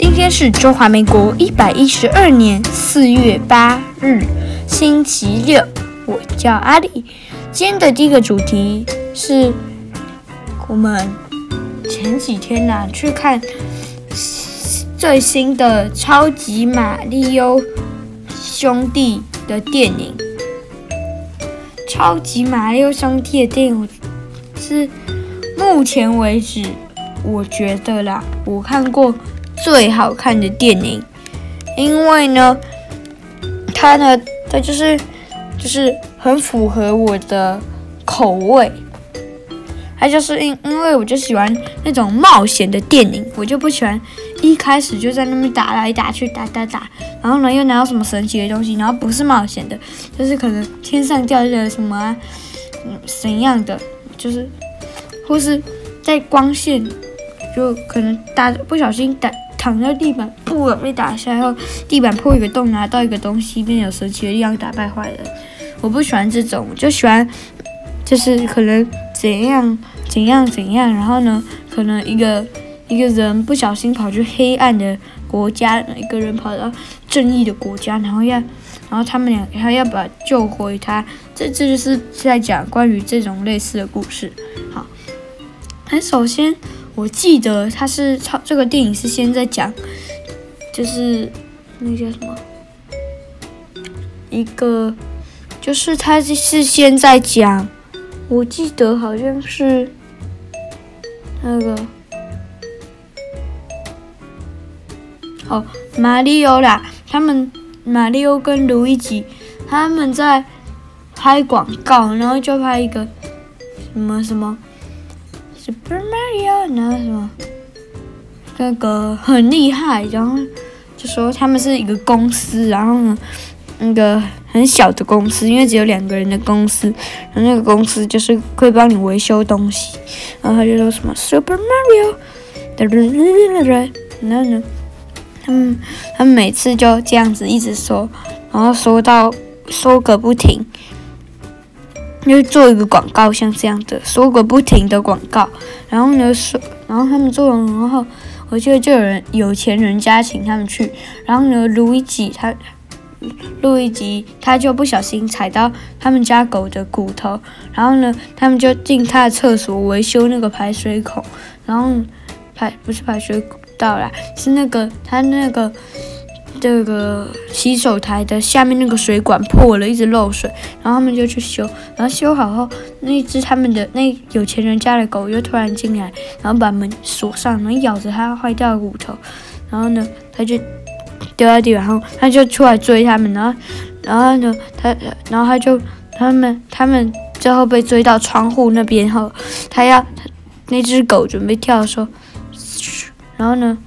今天是中华民国一百一十二年四月八日，星期六。我叫阿里。今天的第一个主题是我们前几天呢、去看最新的超级玛利欧兄弟的电影。超级玛利欧兄弟的电影是目前为止我觉得啦，我看过最好看的电影，因为呢，它呢，它就是就是很符合我的口味，它就是因因为我就喜欢那种冒险的电影，我就不喜欢一开始就在那边打来打去打打打，然后呢又拿到什么神奇的东西，然后不是冒险的，就是可能天上掉下来什么啊，嗯，怎样的，就是或是在光线就可能打不小心打。躺在地板，不被打下来后，地板破一个洞，拿到一个东西，便有神奇的力量打败坏人。我不喜欢这种，我就喜欢，就是可能怎样怎样怎样，然后呢，可能一个一个人不小心跑去黑暗的国家，一个人跑到正义的国家，然后要，然后他们俩还要把救回他。这这就是在讲关于这种类似的故事。好，那首先。我记得他是超这个电影是先在讲，就是那叫什么？一个就是他是先在讲，我记得好像是那个哦，马里欧啦，他们马里欧跟路易吉他们在拍广告，然后就拍一个什么什么。Super Mario，然后什么，那个很厉害，然后就说他们是一个公司，然后呢，那个很小的公司，因为只有两个人的公司，然后那个公司就是会帮你维修东西，然后他就说什么 Super Mario，然后呢，他们他们每次就这样子一直说，然后说到说个不停。就做一个广告，像这样的说个不停的广告，然后呢说，然后他们做完，然后我记得就有人有钱人家请他们去，然后呢，路易吉他，路易吉他就不小心踩到他们家狗的骨头，然后呢，他们就进他的厕所维修那个排水孔，然后排不是排水道啦，是那个他那个。这个洗手台的下面那个水管破了，一直漏水，然后他们就去修，然后修好后，那只他们的那有钱人家的狗又突然进来，然后把门锁上，然后咬着它坏掉的骨头，然后呢，他就丢在地板，然后他就出来追他们，然后，然后呢，他，然后他就他们他们最后被追到窗户那边后，他要那只狗准备跳的时候，然后呢。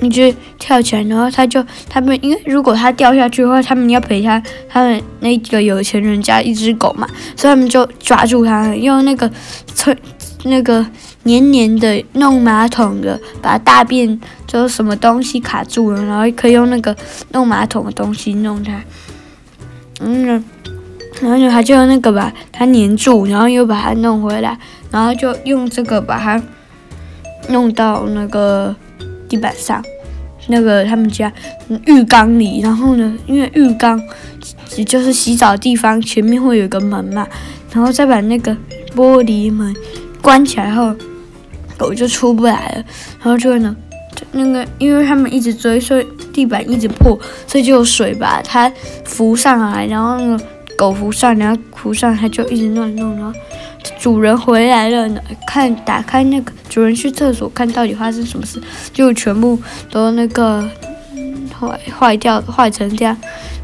你就跳起来，然后他就他们，因为如果他掉下去的话，他们要赔他他们那个有钱人家一只狗嘛，所以他们就抓住他，用那个吹那个黏黏的弄马桶的，把大便就什么东西卡住了，然后可以用那个弄马桶的东西弄它，嗯，然后就他就用那个把它黏住，然后又把它弄回来，然后就用这个把它弄到那个。地板上，那个他们家浴缸里，然后呢，因为浴缸就是洗澡的地方，前面会有一个门嘛，然后再把那个玻璃门关起来后，狗就出不来了。然后就呢，那个因为他们一直追，所以地板一直破，所以就有水把它浮上来，然后呢，狗浮上，然后浮上，它就一直乱弄，然后。主人回来了，看打开那个主人去厕所看到底发生什么事，就全部都那个坏坏掉坏成这样，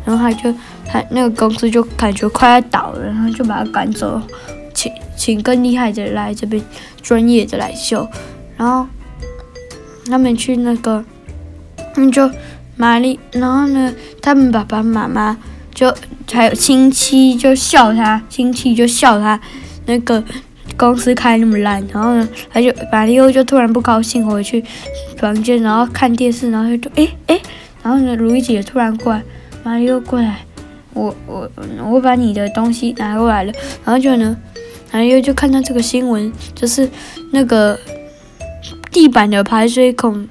然后他就他那个公司就感觉快要倒了，然后就把他赶走，请请更厉害的来这边专业的来修，然后他们去那个，他们就玛丽，然后呢，他们爸爸妈妈就还有亲戚就笑他，亲戚就笑他。那个公司开那么烂，然后呢，他就玛利欧就突然不高兴，回去房间，然后看电视，然后就诶诶，然后呢，路易吉也突然过来，玛利欧过来，我我我把你的东西拿过来了，然后就呢，玛利欧就看到这个新闻，就是那个地板的排水孔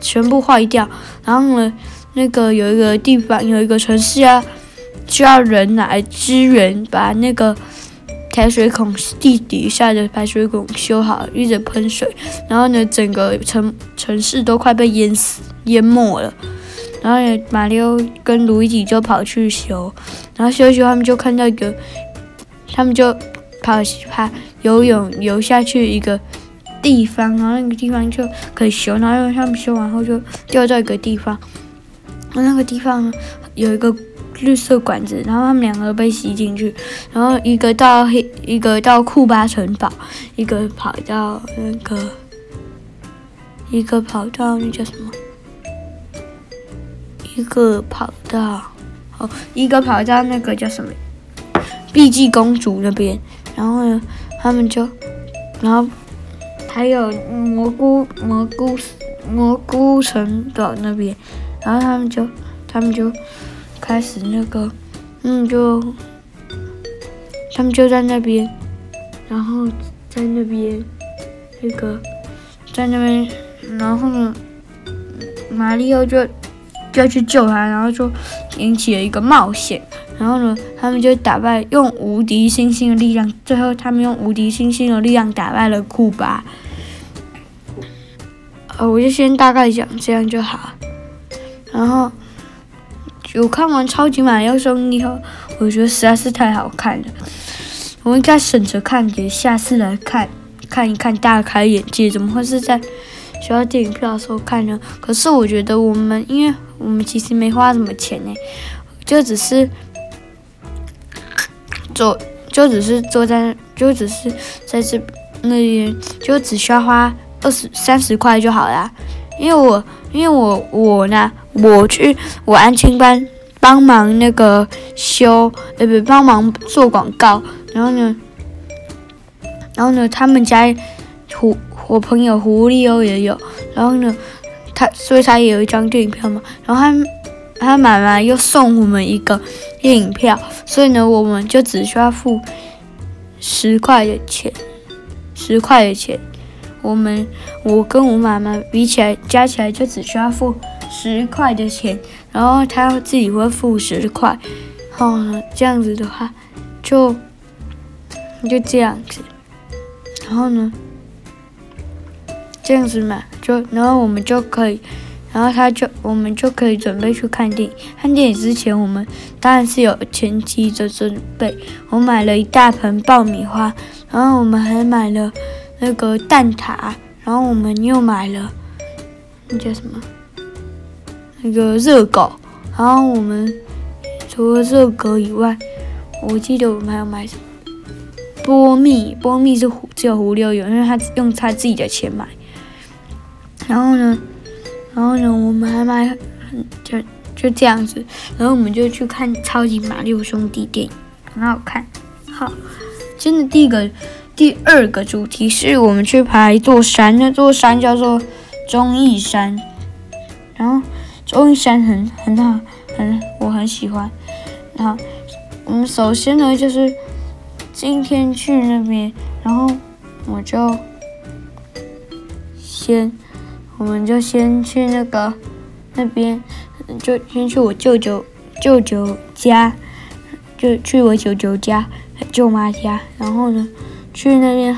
全部坏掉，然后呢，那个有一个地方有一个城市啊，需要人来支援，把那个排水孔地底下的排水孔修好，一直喷水，然后呢，整个城城市都快被淹死淹没了。然后呢，马里奥跟卢易吉就跑去修，然后修修，他们就看到一个，他们就跑跑游泳游下去一个地方，然后那个地方就可以修，然后他们修完后就掉到一个地方，然后那个地方有一个绿色管子，然后他们两个被吸进去，然后一个到黑，一个到库巴城堡，一个跑到那个，一个跑到那叫什么？一个跑到，哦，一个跑到那个叫什么，碧姬公主那边，然后呢，他们就，然后还有蘑菇蘑菇蘑菇城堡那边，然后他们就，他们就开始那个，嗯，就，他们就在那边，然后在那边，那个，在那边，然后呢，马里奥就。就要去救他，然后就引起了一个冒险。然后呢，他们就打败，用无敌星星的力量。最后，他们用无敌星星的力量打败了库巴。呃，我就先大概讲这样就好。然后，我看完《超级马里奥兄弟》后，我觉得实在是太好看了。我应该省着看，给下次来看看一看，大开眼界。怎么会是在学校电影票的时候看呢？可是我觉得我们因为。我们其实没花什么钱呢，就只是坐，就只是坐在，就只是在这那边，就只需要花二十三十块就好了。因为我，因为我，我呢，我去我安亲班帮忙那个修，呃，不，帮忙做广告。然后呢，然后呢，他们家狐，我朋友狐狸哦也有。然后呢。他所以他也有一张电影票嘛，然后他他妈妈又送我们一个电影票，所以呢，我们就只需要付十块的钱，十块的钱，我们我跟我妈妈比起来加起来就只需要付十块的钱，然后他自己会付十块，哦，这样子的话就就这样子，然后呢，这样子嘛。就然后我们就可以，然后他就我们就可以准备去看电影。看电影之前，我们当然是有前期的准备。我买了一大盆爆米花，然后我们还买了那个蛋挞，然后我们又买了那叫什么？那个热狗。然后我们除了热狗以外，我记得我们还要买什么？波蜜，波蜜是只有胡六有，因为他用他自己的钱买。然后呢，然后呢，我们还买，就就这样子，然后我们就去看《超级马里奥兄弟》电影，很好看。好，真的第一个、第二个主题是我们去爬一座山，那座山叫做综艺山。然后综艺山很很好，很我很喜欢。然后我们首先呢，就是今天去那边，然后我就先。我们就先去那个那边，就先去我舅舅舅舅家，就去我舅舅家、舅妈家，然后呢，去那边，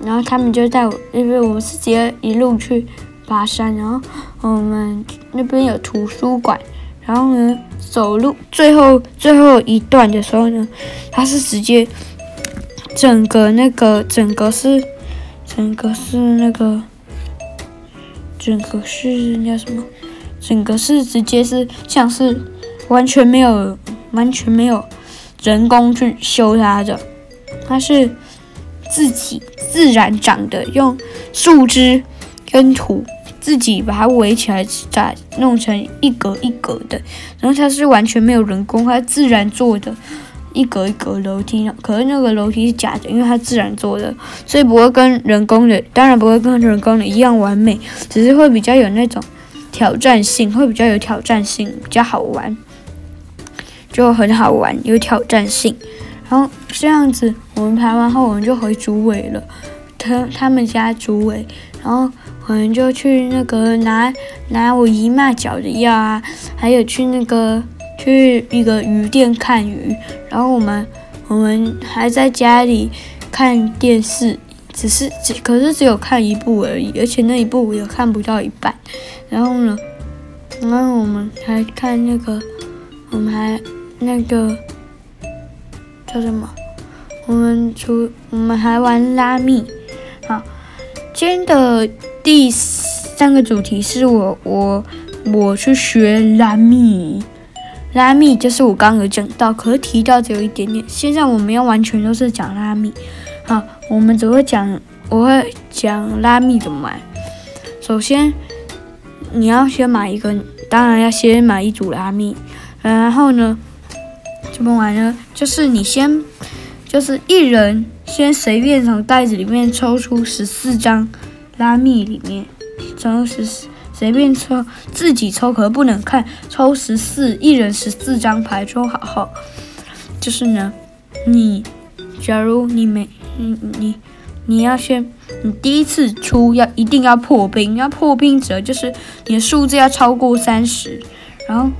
然后他们就带我，因为我们是直接一路去爬山，然后我们那边有图书馆，然后呢，走路最后最后一段的时候呢，他是直接整个那个整个是整个是那个。整个是叫什么？整个是直接是像是完全没有完全没有人工去修它的，它是自己自然长的，用树枝跟土自己把它围起来，再弄成一格一格的。然后它是完全没有人工，它自然做的。一格一格楼梯，可是那个楼梯是假的，因为它自然做的，所以不会跟人工的，当然不会跟人工的一样完美，只是会比较有那种挑战性，会比较有挑战性，比较好玩，就很好玩，有挑战性。然后这样子，我们排完后，我们就回竹围了，他他们家竹围，然后我们就去那个拿拿我姨妈脚的药啊，还有去那个去一个鱼店看鱼，然后我们我们还在家里看电视，只是只可是只有看一部而已，而且那一部我也看不到一半。然后呢，然后我们还看那个，我们还那个叫什么？我们出我们还玩拉密。好，今天的第三个主题是我我我去学拉密。拉密就是我刚刚讲到，可是提到只有一点点。现在我们要完全都是讲拉密。好，我们只会讲，我会讲拉密怎么玩。首先。你要先买一个，当然要先买一组拉密，然后呢，怎么玩呢？就是你先，就是一人先随便从袋子里面抽出十四张拉密，里面抽十四，随便抽，自己抽可不能看，抽十四，一人十四张牌抽好后，就是呢，你，假如你没，你你。你要先，你第一次出要一定要破冰，要破冰者就是你的数字要超过三十，然后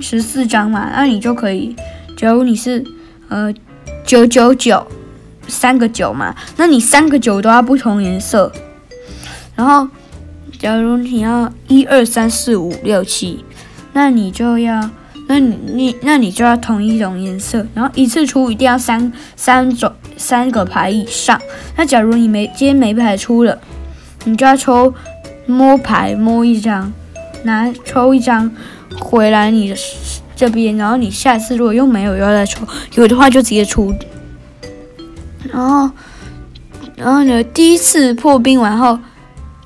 十四张嘛，那你就可以。假如你是呃九九九三个九嘛，那你三个九都要不同颜色。然后，假如你要一二三四五六七，那你就要。那你你那你就要同一种颜色，然后一次出一定要三三种三个牌以上。那假如你没今天没牌出了，你就要抽摸牌摸一张，拿抽一张回来你的这边，然后你下次如果又没有，又要再抽，有的话就直接出。然后然后呢，第一次破冰完后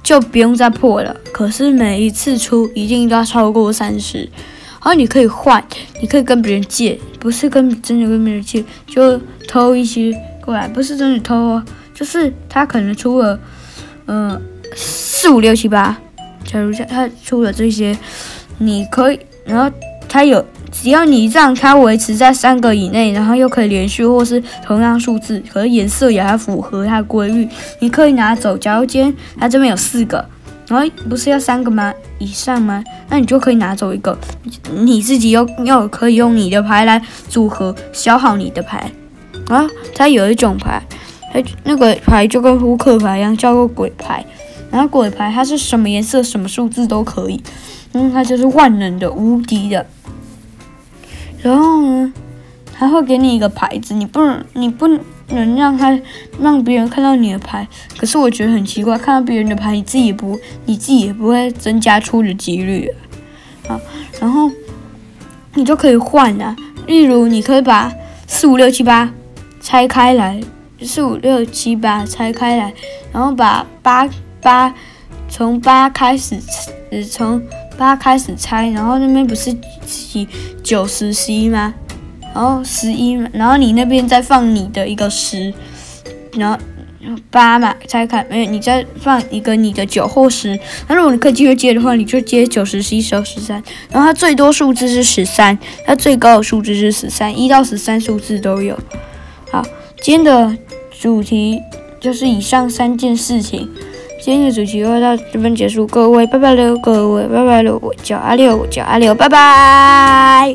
就不用再破了，可是每一次出一定都要超过三十。然后你可以换，你可以跟别人借，不是跟真的跟别人借，就偷一些过来，不是真的偷哦，就是他可能出了，嗯，四五六七八，假如他出了这些，你可以，然后他有，只要你让他维持在三个以内，然后又可以连续或是同样数字，可是颜色也还符合它的规律，你可以拿走。假如今天他这边有四个。然后不是要三个吗？以上吗？那你就可以拿走一个，你自己又又可以用你的牌来组合消耗你的牌。啊，它有一种牌，它那个牌就跟扑克牌一样，叫做鬼牌。然后鬼牌它是什么颜色、什么数字都可以，嗯，它就是万能的、无敌的。然后呢，它会给你一个牌子，你不能，你不能。让它让别人看到你的牌，可是我觉得很奇怪，看到别人的牌，你自己也不，你自己也不会增加出的几率啊。然后你就可以换啊，例如你可以把四五六七八拆开来，四五六七八拆开来，然后把八八从八开始，呃，从八开始拆，然后那边不是几九十十一吗？然后十一，然后你那边再放你的一个十，然后八嘛，拆开没有，你再放一个你的九或十。那如果你可以继续接的话，你就接九十、十一、十二、十三。然后它最多数字是十三，它最高的数字是十三，一到十三数字都有。好，今天的主题就是以上三件事情。今天的主题就到这边结束，各位拜拜了，各位拜拜了，我叫阿六，我叫阿六，拜拜。